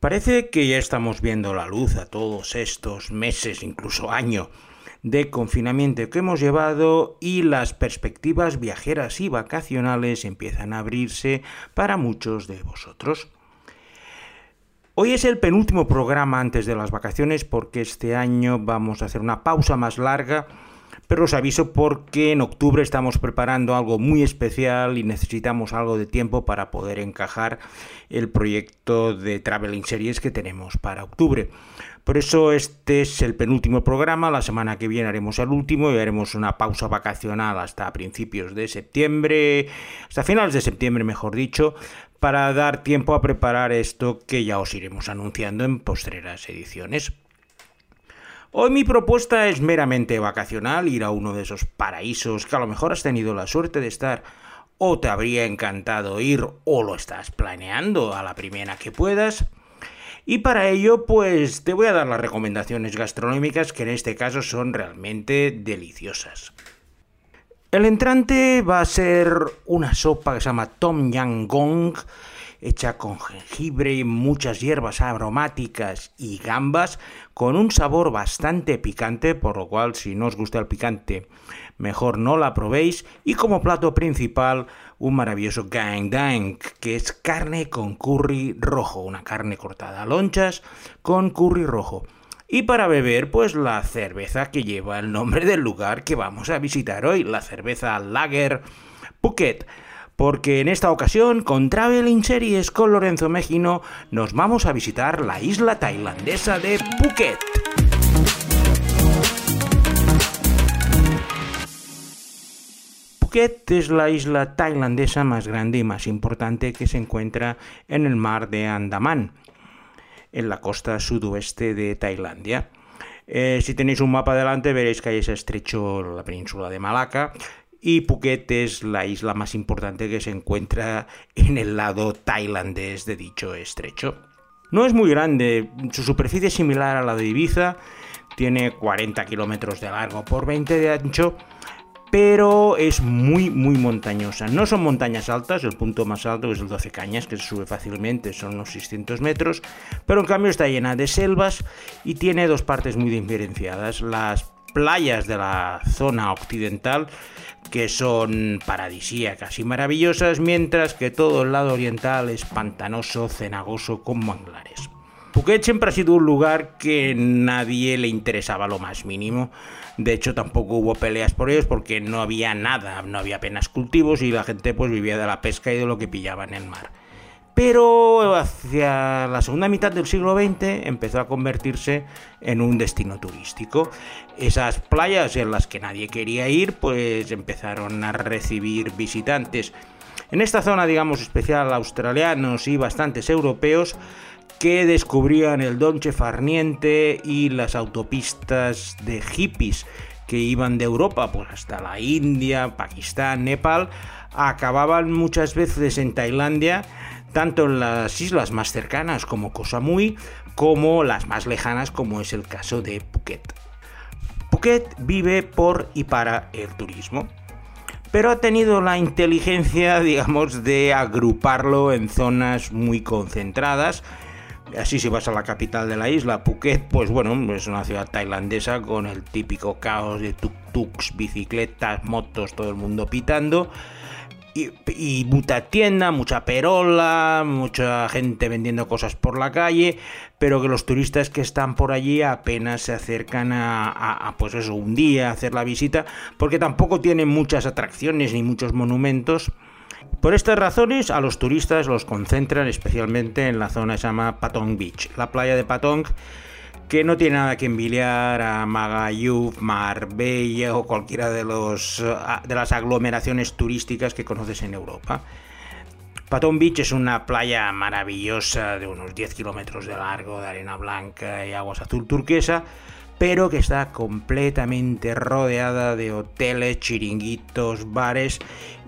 Parece que ya estamos viendo la luz a todos estos meses, incluso año, de confinamiento que hemos llevado y las perspectivas viajeras y vacacionales empiezan a abrirse para muchos de vosotros. Hoy es el penúltimo programa antes de las vacaciones porque este año vamos a hacer una pausa más larga pero os aviso porque en octubre estamos preparando algo muy especial y necesitamos algo de tiempo para poder encajar el proyecto de Traveling Series que tenemos para octubre. Por eso este es el penúltimo programa, la semana que viene haremos el último y haremos una pausa vacacional hasta principios de septiembre, hasta finales de septiembre mejor dicho, para dar tiempo a preparar esto que ya os iremos anunciando en postreras ediciones. Hoy mi propuesta es meramente vacacional, ir a uno de esos paraísos que a lo mejor has tenido la suerte de estar o te habría encantado ir o lo estás planeando a la primera que puedas. Y para ello, pues te voy a dar las recomendaciones gastronómicas que en este caso son realmente deliciosas. El entrante va a ser una sopa que se llama Tom Yang Gong, hecha con jengibre, muchas hierbas aromáticas y gambas, con un sabor bastante picante, por lo cual si no os gusta el picante, mejor no la probéis. Y como plato principal, un maravilloso gang dang, que es carne con curry rojo, una carne cortada a lonchas con curry rojo. Y para beber, pues la cerveza que lleva el nombre del lugar que vamos a visitar hoy, la cerveza Lager Phuket porque en esta ocasión con Traveling Series con Lorenzo Mejino nos vamos a visitar la isla tailandesa de Phuket. Phuket es la isla tailandesa más grande y más importante que se encuentra en el mar de Andaman, en la costa sudoeste de Tailandia. Eh, si tenéis un mapa delante veréis que hay ese estrecho, la península de Malaca, y Phuket es la isla más importante que se encuentra en el lado tailandés de dicho estrecho. No es muy grande, su superficie es similar a la de Ibiza, tiene 40 kilómetros de largo por 20 de ancho, pero es muy muy montañosa. No son montañas altas, el punto más alto es el 12 Cañas, que se sube fácilmente, son unos 600 metros, pero en cambio está llena de selvas y tiene dos partes muy diferenciadas. Las playas de la zona occidental que son paradisíacas y maravillosas, mientras que todo el lado oriental es pantanoso, cenagoso con manglares. Phuket siempre ha sido un lugar que nadie le interesaba lo más mínimo. De hecho, tampoco hubo peleas por ellos porque no había nada, no había apenas cultivos y la gente pues vivía de la pesca y de lo que pillaba en el mar pero hacia la segunda mitad del siglo XX empezó a convertirse en un destino turístico. Esas playas en las que nadie quería ir, pues empezaron a recibir visitantes. En esta zona, digamos, especial australianos y bastantes europeos que descubrían el Donche Farniente y las autopistas de hippies que iban de Europa pues hasta la India, Pakistán, Nepal, acababan muchas veces en Tailandia tanto en las islas más cercanas como Koh Samui, como las más lejanas como es el caso de Phuket. Phuket vive por y para el turismo, pero ha tenido la inteligencia, digamos, de agruparlo en zonas muy concentradas. Así si vas a la capital de la isla, Phuket, pues bueno, es una ciudad tailandesa con el típico caos de tuk-tuks, bicicletas, motos, todo el mundo pitando y, mucha tienda, mucha perola, mucha gente vendiendo cosas por la calle, pero que los turistas que están por allí apenas se acercan a, pues eso, un día a hacer la visita, porque tampoco tienen muchas atracciones ni muchos monumentos. Por estas razones, a los turistas los concentran especialmente en la zona que se llama Patong Beach. La playa de Patong que no tiene nada que envidiar a Magayuf, Marbella o cualquiera de, los, de las aglomeraciones turísticas que conoces en Europa. Patón Beach es una playa maravillosa de unos 10 kilómetros de largo, de arena blanca y aguas azul turquesa, pero que está completamente rodeada de hoteles, chiringuitos, bares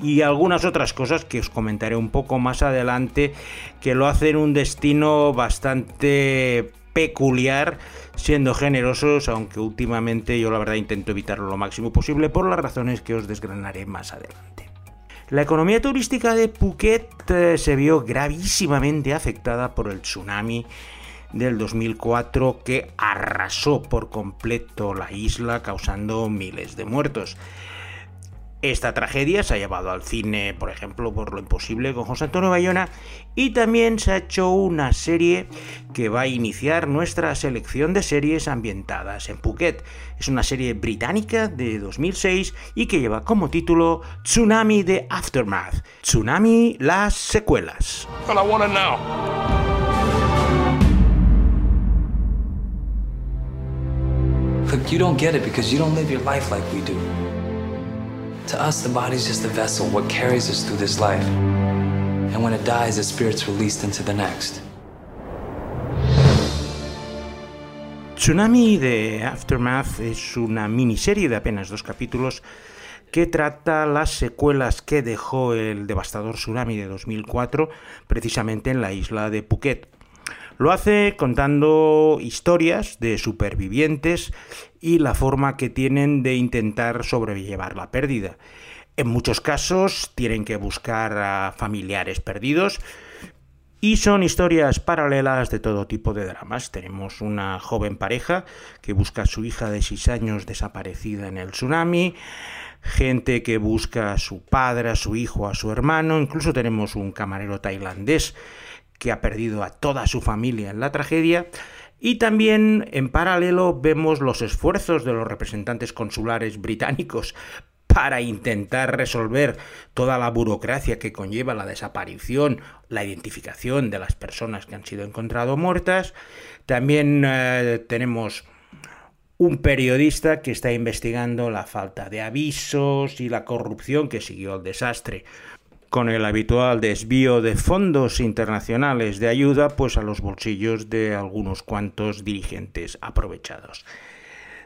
y algunas otras cosas que os comentaré un poco más adelante que lo hacen un destino bastante peculiar siendo generosos, aunque últimamente yo la verdad intento evitarlo lo máximo posible por las razones que os desgranaré más adelante. La economía turística de Phuket eh, se vio gravísimamente afectada por el tsunami del 2004 que arrasó por completo la isla causando miles de muertos. Esta tragedia se ha llevado al cine, por ejemplo, por lo imposible con José Antonio Bayona y también se ha hecho una serie que va a iniciar nuestra selección de series ambientadas en Phuket. Es una serie británica de 2006 y que lleva como título Tsunami de Aftermath. Tsunami las secuelas. you don't get it because you don't live your life like we do. To us, the body's just a vessel, what carries us through this life. And when it dies, the spirit's released into the next. Tsunami de Aftermath es una miniserie de apenas dos capítulos que trata las secuelas que dejó el devastador tsunami de 2004 precisamente en la isla de Phuket. Lo hace contando historias de supervivientes y la forma que tienen de intentar sobrellevar la pérdida. En muchos casos tienen que buscar a familiares perdidos y son historias paralelas de todo tipo de dramas. Tenemos una joven pareja que busca a su hija de 6 años desaparecida en el tsunami, gente que busca a su padre, a su hijo, a su hermano, incluso tenemos un camarero tailandés que ha perdido a toda su familia en la tragedia. Y también en paralelo vemos los esfuerzos de los representantes consulares británicos para intentar resolver toda la burocracia que conlleva la desaparición, la identificación de las personas que han sido encontradas muertas. También eh, tenemos un periodista que está investigando la falta de avisos y la corrupción que siguió el desastre con el habitual desvío de fondos internacionales de ayuda pues a los bolsillos de algunos cuantos dirigentes aprovechados.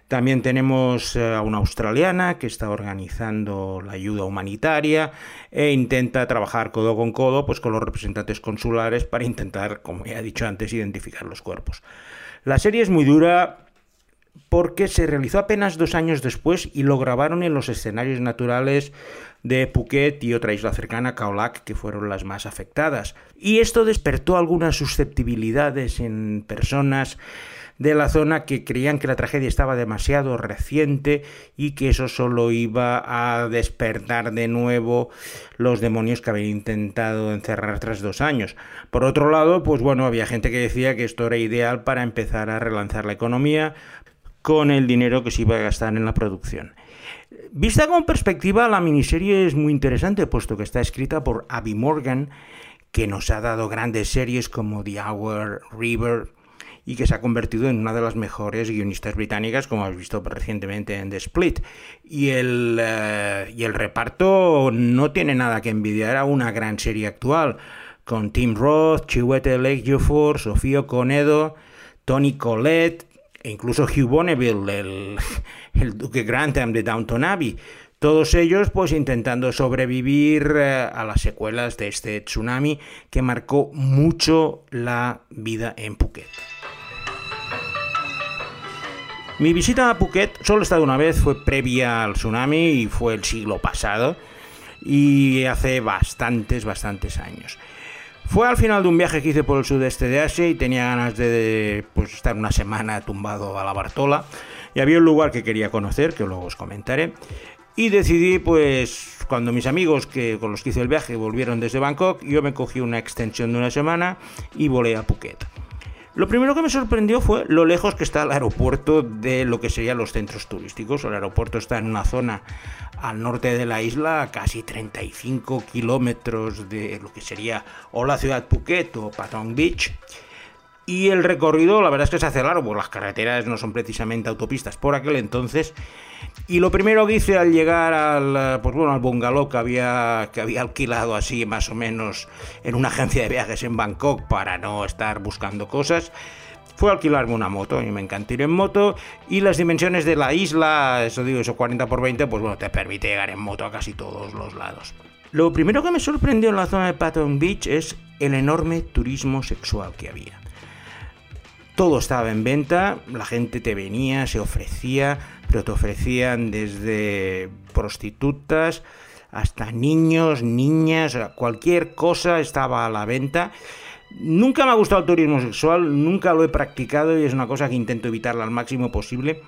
También tenemos eh, a una australiana que está organizando la ayuda humanitaria e intenta trabajar codo con codo pues, con los representantes consulares para intentar, como ya he dicho antes, identificar los cuerpos. La serie es muy dura porque se realizó apenas dos años después y lo grabaron en los escenarios naturales de Phuket y otra isla cercana, Kaolac, que fueron las más afectadas. Y esto despertó algunas susceptibilidades en personas de la zona que creían que la tragedia estaba demasiado reciente y que eso solo iba a despertar de nuevo los demonios que habían intentado encerrar tras dos años. Por otro lado, pues bueno, había gente que decía que esto era ideal para empezar a relanzar la economía, con el dinero que se iba a gastar en la producción. Vista con perspectiva, la miniserie es muy interesante, puesto que está escrita por Abby Morgan, que nos ha dado grandes series como The Hour, River, y que se ha convertido en una de las mejores guionistas británicas, como has visto recientemente en The Split. Y el, eh, y el reparto no tiene nada que envidiar a una gran serie actual, con Tim Roth, Chiwetel Ejiofor, Sofía Conedo, Tony Collette, e incluso Hugh Bonneville, el, el duque Grantham de Downton Abbey. Todos ellos pues intentando sobrevivir eh, a las secuelas de este tsunami que marcó mucho la vida en Phuket. Mi visita a Phuket solo he estado una vez, fue previa al tsunami y fue el siglo pasado y hace bastantes, bastantes años. Fue al final de un viaje que hice por el sudeste de Asia y tenía ganas de pues, estar una semana tumbado a la Bartola. Y había un lugar que quería conocer, que luego os comentaré. Y decidí, pues, cuando mis amigos que, con los que hice el viaje volvieron desde Bangkok, yo me cogí una extensión de una semana y volé a Phuket. Lo primero que me sorprendió fue lo lejos que está el aeropuerto de lo que serían los centros turísticos. El aeropuerto está en una zona al norte de la isla, a casi 35 kilómetros de lo que sería o la ciudad Phuket o Patong Beach. Y el recorrido, la verdad es que se hace largo, porque las carreteras no son precisamente autopistas por aquel entonces. Y lo primero que hice al llegar al, pues bueno, al bungalow que había, que había alquilado así más o menos en una agencia de viajes en Bangkok para no estar buscando cosas, fue alquilarme una moto. Y me encanta ir en moto. Y las dimensiones de la isla, eso digo, eso 40 por 20, pues bueno, te permite llegar en moto a casi todos los lados. Lo primero que me sorprendió en la zona de Patton Beach es el enorme turismo sexual que había. Todo estaba en venta, la gente te venía, se ofrecía, pero te ofrecían desde prostitutas hasta niños, niñas, cualquier cosa estaba a la venta. Nunca me ha gustado el turismo sexual, nunca lo he practicado y es una cosa que intento evitarla al máximo posible.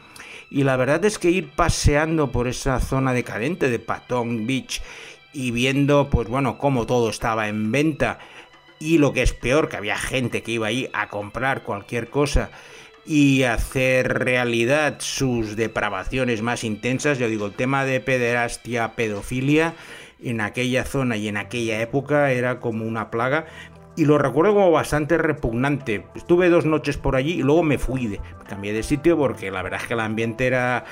Y la verdad es que ir paseando por esa zona decadente de Patong Beach y viendo, pues bueno, cómo todo estaba en venta y lo que es peor, que había gente que iba ahí a comprar cualquier cosa y hacer realidad sus depravaciones más intensas. Yo digo, el tema de pederastia, pedofilia, en aquella zona y en aquella época era como una plaga. Y lo recuerdo como bastante repugnante. Estuve dos noches por allí y luego me fui, de, cambié de sitio porque la verdad es que el ambiente era...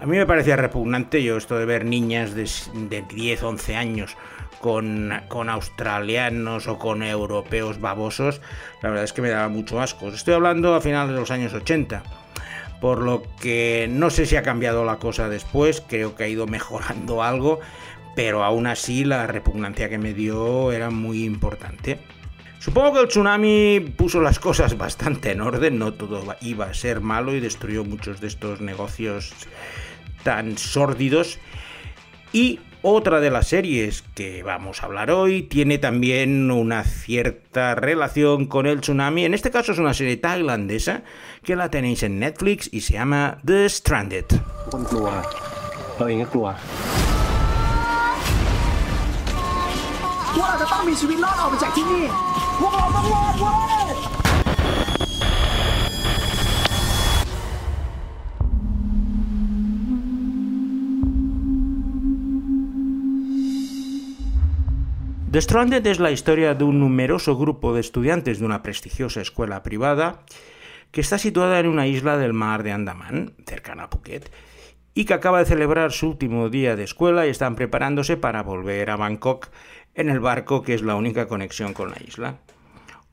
A mí me parecía repugnante yo esto de ver niñas de, de 10, 11 años con, con, australianos o con europeos babosos, la verdad es que me daba mucho asco. Estoy hablando a finales de los años 80. Por lo que no sé si ha cambiado la cosa después, creo que ha ido mejorando algo, pero aún así la repugnancia que me dio era muy importante. Supongo que el tsunami puso las cosas bastante en orden, no todo iba a ser malo y destruyó muchos de estos negocios tan sórdidos. Y otra de las series que vamos a hablar hoy tiene también una cierta relación con el tsunami. En este caso es una serie tailandesa que la tenéis en Netflix y se llama The Stranded. The Stranded es la historia de un numeroso grupo de estudiantes de una prestigiosa escuela privada que está situada en una isla del mar de Andaman, cercana a Phuket, y que acaba de celebrar su último día de escuela y están preparándose para volver a Bangkok en el barco que es la única conexión con la isla.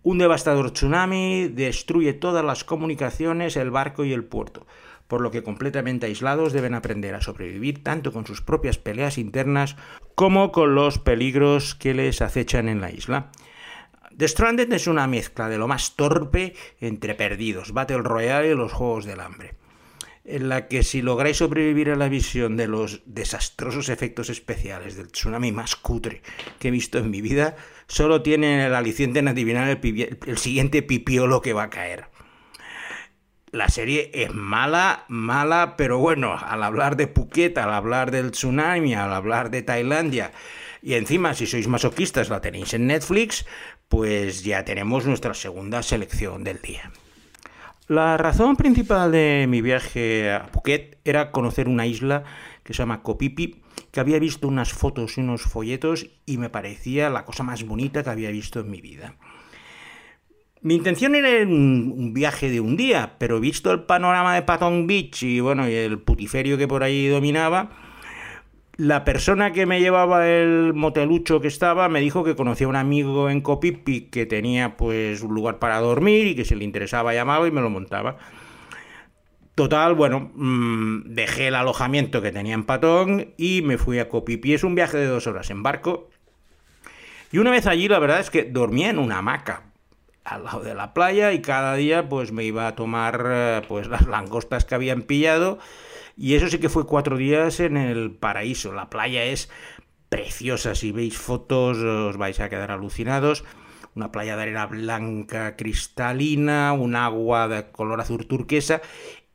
Un devastador tsunami destruye todas las comunicaciones, el barco y el puerto, por lo que completamente aislados deben aprender a sobrevivir tanto con sus propias peleas internas como con los peligros que les acechan en la isla. The Stranded es una mezcla de lo más torpe entre perdidos, Battle Royale y los Juegos del Hambre, en la que si lográis sobrevivir a la visión de los desastrosos efectos especiales del tsunami más cutre que he visto en mi vida, solo tienen el aliciente en adivinar el, el siguiente pipiolo que va a caer la serie es mala, mala, pero bueno, al hablar de Phuket, al hablar del tsunami, al hablar de Tailandia, y encima si sois masoquistas la tenéis en Netflix, pues ya tenemos nuestra segunda selección del día. La razón principal de mi viaje a Phuket era conocer una isla que se llama Kopipi, que había visto unas fotos y unos folletos y me parecía la cosa más bonita que había visto en mi vida. Mi intención era un, viaje de un día, pero visto el panorama de Patong Beach y bueno, y el putiferio que por ahí dominaba, la persona que me llevaba el motelucho que estaba me dijo que conocía a un amigo en Copipi que tenía pues un lugar para dormir y que si le interesaba llamaba y me lo montaba. Total, bueno, mm, dejé el alojamiento que tenía en Patong y me fui a Copipi. Es un viaje de dos horas en barco. Y una vez allí, la verdad es que dormía en una hamaca, al lado de la playa y cada día pues me iba a tomar eh, pues las langostas que habían pillado y eso sí que fue cuatro días en el paraíso. La playa es preciosa, si veis fotos os vais a quedar alucinados. Una playa de arena blanca cristalina, un agua de color azul turquesa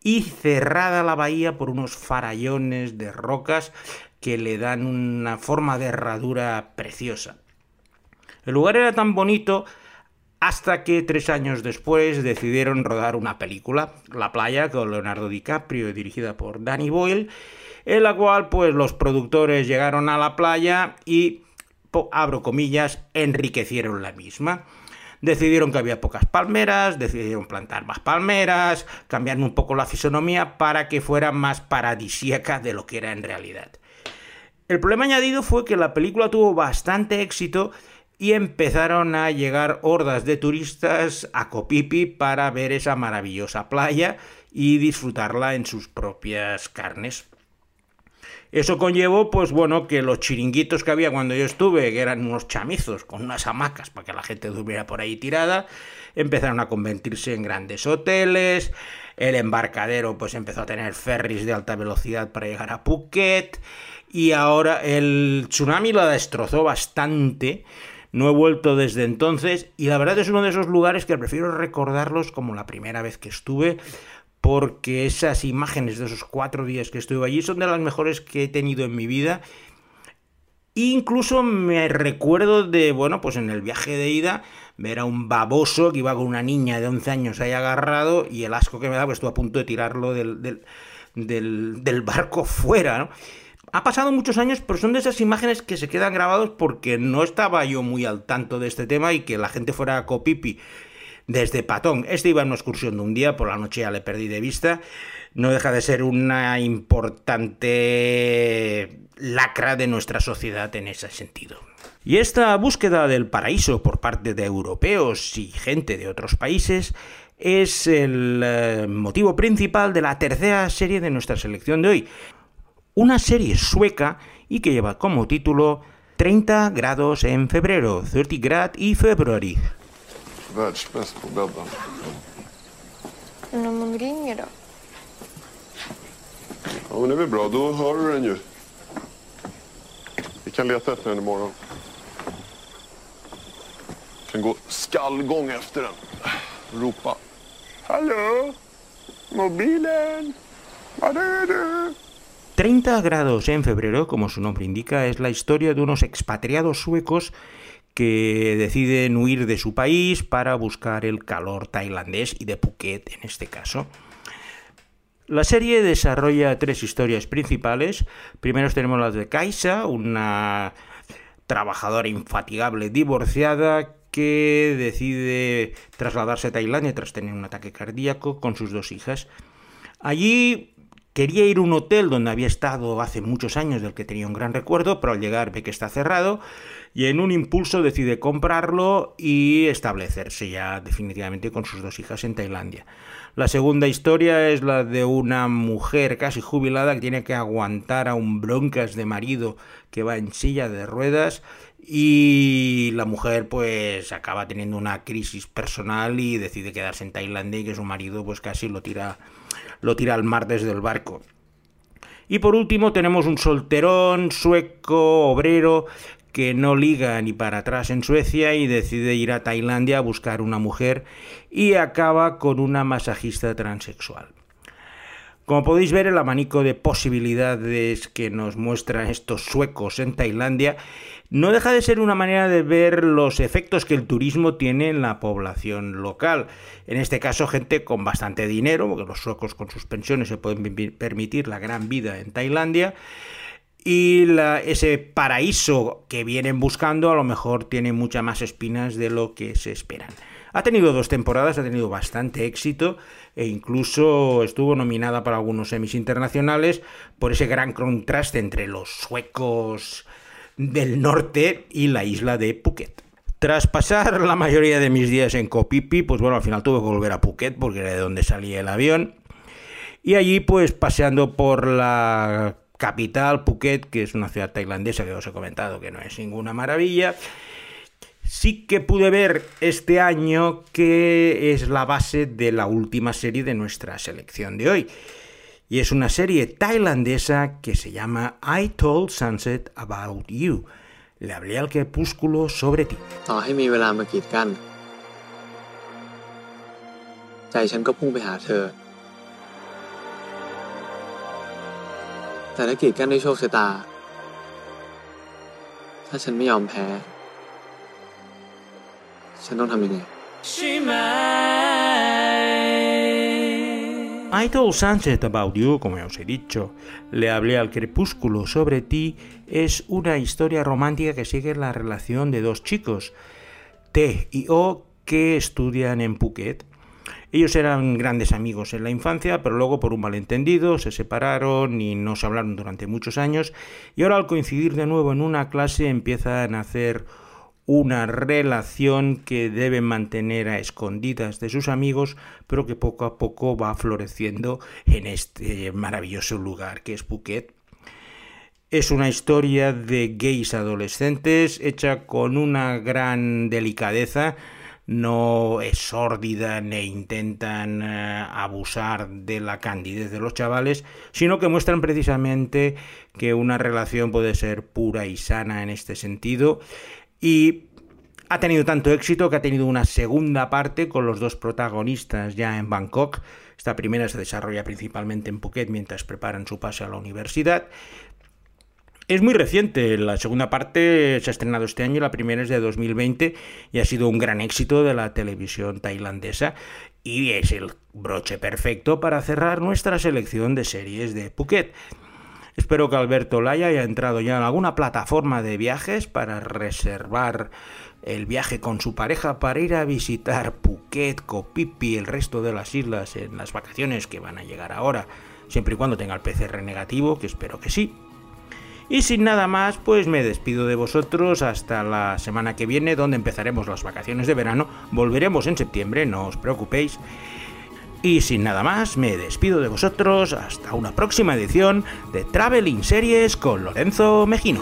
y cerrada la bahía por unos farallones de rocas que le dan una forma de herradura preciosa. El lugar era tan bonito hasta que tres años después decidieron rodar una película, La playa, con Leonardo DiCaprio, dirigida por Danny Boyle, en la cual pues los productores llegaron a la playa y, abro comillas, enriquecieron la misma. Decidieron que había pocas palmeras, decidieron plantar más palmeras, cambiaron un poco la fisonomía para que fuera más paradisíaca de lo que era en realidad. El problema añadido fue que la película tuvo bastante éxito y empezaron a llegar hordas de turistas a Copipi para ver esa maravillosa playa y disfrutarla en sus propias carnes. Eso conllevó, pues bueno, que los chiringuitos que había cuando yo estuve, que eran unos chamizos con unas hamacas para que la gente durmiera por ahí tirada, empezaron a convertirse en grandes hoteles, el embarcadero pues empezó a tener ferries de alta velocidad para llegar a Phuket y ahora el tsunami la destrozó bastante. No he vuelto desde entonces y la verdad es uno de esos lugares que prefiero recordarlos como la primera vez que estuve porque esas imágenes de esos cuatro días que estuve allí son de las mejores que he tenido en mi vida. Incluso me recuerdo de, bueno, pues en el viaje de ida, ver a un baboso que iba con una niña de 11 años ahí agarrado y el asco que me da, pues estuve a punto de tirarlo del, del, del, del barco fuera, ¿no? Ha pasado muchos años, pero son de esas imágenes que se quedan grabados porque no estaba yo muy al tanto de este tema y que la gente fuera copipi desde Patón. Este iba en una excursión de un día, por la noche ya le perdí de vista. No deja de ser una importante lacra de nuestra sociedad en ese sentido. Y esta búsqueda del paraíso por parte de europeos y gente de otros países es el eh, motivo principal de la tercera serie de nuestra selección de hoy. Una serie sueca y que lleva como título 30 grados en febrero, 30 grad y February. Världsbäst på bädda. Men om hon ringer då? Ja, men det är väl bra. Då hör du den ju. Vi kan leta efter den imorgon. Vi kan gå skallgång efter den. Ropa. Hallå? Mobilen? Var är du? 30 grados en febrero, como su nombre indica, es la historia de unos expatriados suecos que deciden huir de su país para buscar el calor tailandés y de Phuket en este caso. La serie desarrolla tres historias principales. Primero tenemos la de Kaisa, una trabajadora infatigable divorciada que decide trasladarse a Tailandia tras tener un ataque cardíaco con sus dos hijas. Allí Quería ir a un hotel donde había estado hace muchos años, del que tenía un gran recuerdo, pero al llegar ve que está cerrado y en un impulso decide comprarlo y establecerse ya definitivamente con sus dos hijas en Tailandia. La segunda historia es la de una mujer casi jubilada que tiene que aguantar a un broncas de marido que va en silla de ruedas y la mujer pues acaba teniendo una crisis personal y decide quedarse en Tailandia y que su marido pues casi lo tira lo tira al mar desde el barco. Y por último tenemos un solterón sueco obrero que no liga ni para atrás en Suecia y decide ir a Tailandia a buscar una mujer y acaba con una masajista transexual. Como podéis ver, el abanico de posibilidades que nos muestran estos suecos en Tailandia no deja de ser una manera de ver los efectos que el turismo tiene en la población local. En este caso, gente con bastante dinero, porque los suecos con sus pensiones se pueden permitir la gran vida en Tailandia. Y ese paraíso que vienen buscando a lo mejor tiene muchas más espinas de lo que se esperan. Ha tenido dos temporadas, ha tenido bastante éxito e incluso estuvo nominada para algunos semis internacionales por ese gran contraste entre los suecos del norte y la isla de Phuket. Tras pasar la mayoría de mis días en Kopipi, pues bueno, al final tuve que volver a Phuket porque era de donde salía el avión. Y allí pues paseando por la capital, Phuket, que es una ciudad tailandesa que os he comentado que no es ninguna maravilla, sí que pude ver este año que es la base de la última serie de nuestra selección de hoy y es una serie tailandesa que se llama I Told Sunset About You. Le hablé al crepúsculo sobre ti. ต่อให้มีเวลามากีดกัน ใจฉันก็พุ่งไปหาเธอ แต่ถ้ากีดกันด้วยโชคชะตา ถ้าฉันไม่ยอมแพ้ ฉันต้องทำยังไง I Told Sunset About You, como ya os he dicho, Le hablé al crepúsculo sobre ti, es una historia romántica que sigue la relación de dos chicos, T y O, que estudian en Phuket. ellos eran grandes amigos en la infancia, pero luego por un malentendido se separaron y no se hablaron durante muchos años, y ahora al coincidir de nuevo en una clase empiezan a hacer una relación que deben mantener a escondidas de sus amigos, pero que poco a poco va floreciendo en este maravilloso lugar que es Phuket. Es una historia de gays adolescentes hecha con una gran delicadeza. No es sórdida ni intentan eh, abusar de la candidez de los chavales, sino que muestran precisamente que una relación puede ser pura y sana en este sentido. Y ha tenido tanto éxito que ha tenido una segunda parte con los dos protagonistas ya en Bangkok. Esta primera se desarrolla principalmente en Phuket mientras preparan su pase a la universidad. Es muy reciente, la segunda parte se ha estrenado este año, la primera es de 2020 y ha sido un gran éxito de la televisión tailandesa y es el broche perfecto para cerrar nuestra selección de series de Phuket. Espero que Alberto Laya haya entrado ya en alguna plataforma de viajes para reservar el viaje con su pareja para ir a visitar Phuket, Copipi y el resto de las islas en las vacaciones que van a llegar ahora, siempre y cuando tenga el PCR negativo, que espero que sí. Y sin nada más, pues me despido de vosotros hasta la semana que viene, donde empezaremos las vacaciones de verano. Volveremos en septiembre, no os preocupéis. Y sin nada más, me despido de vosotros hasta una próxima edición de Traveling Series con Lorenzo Mejino.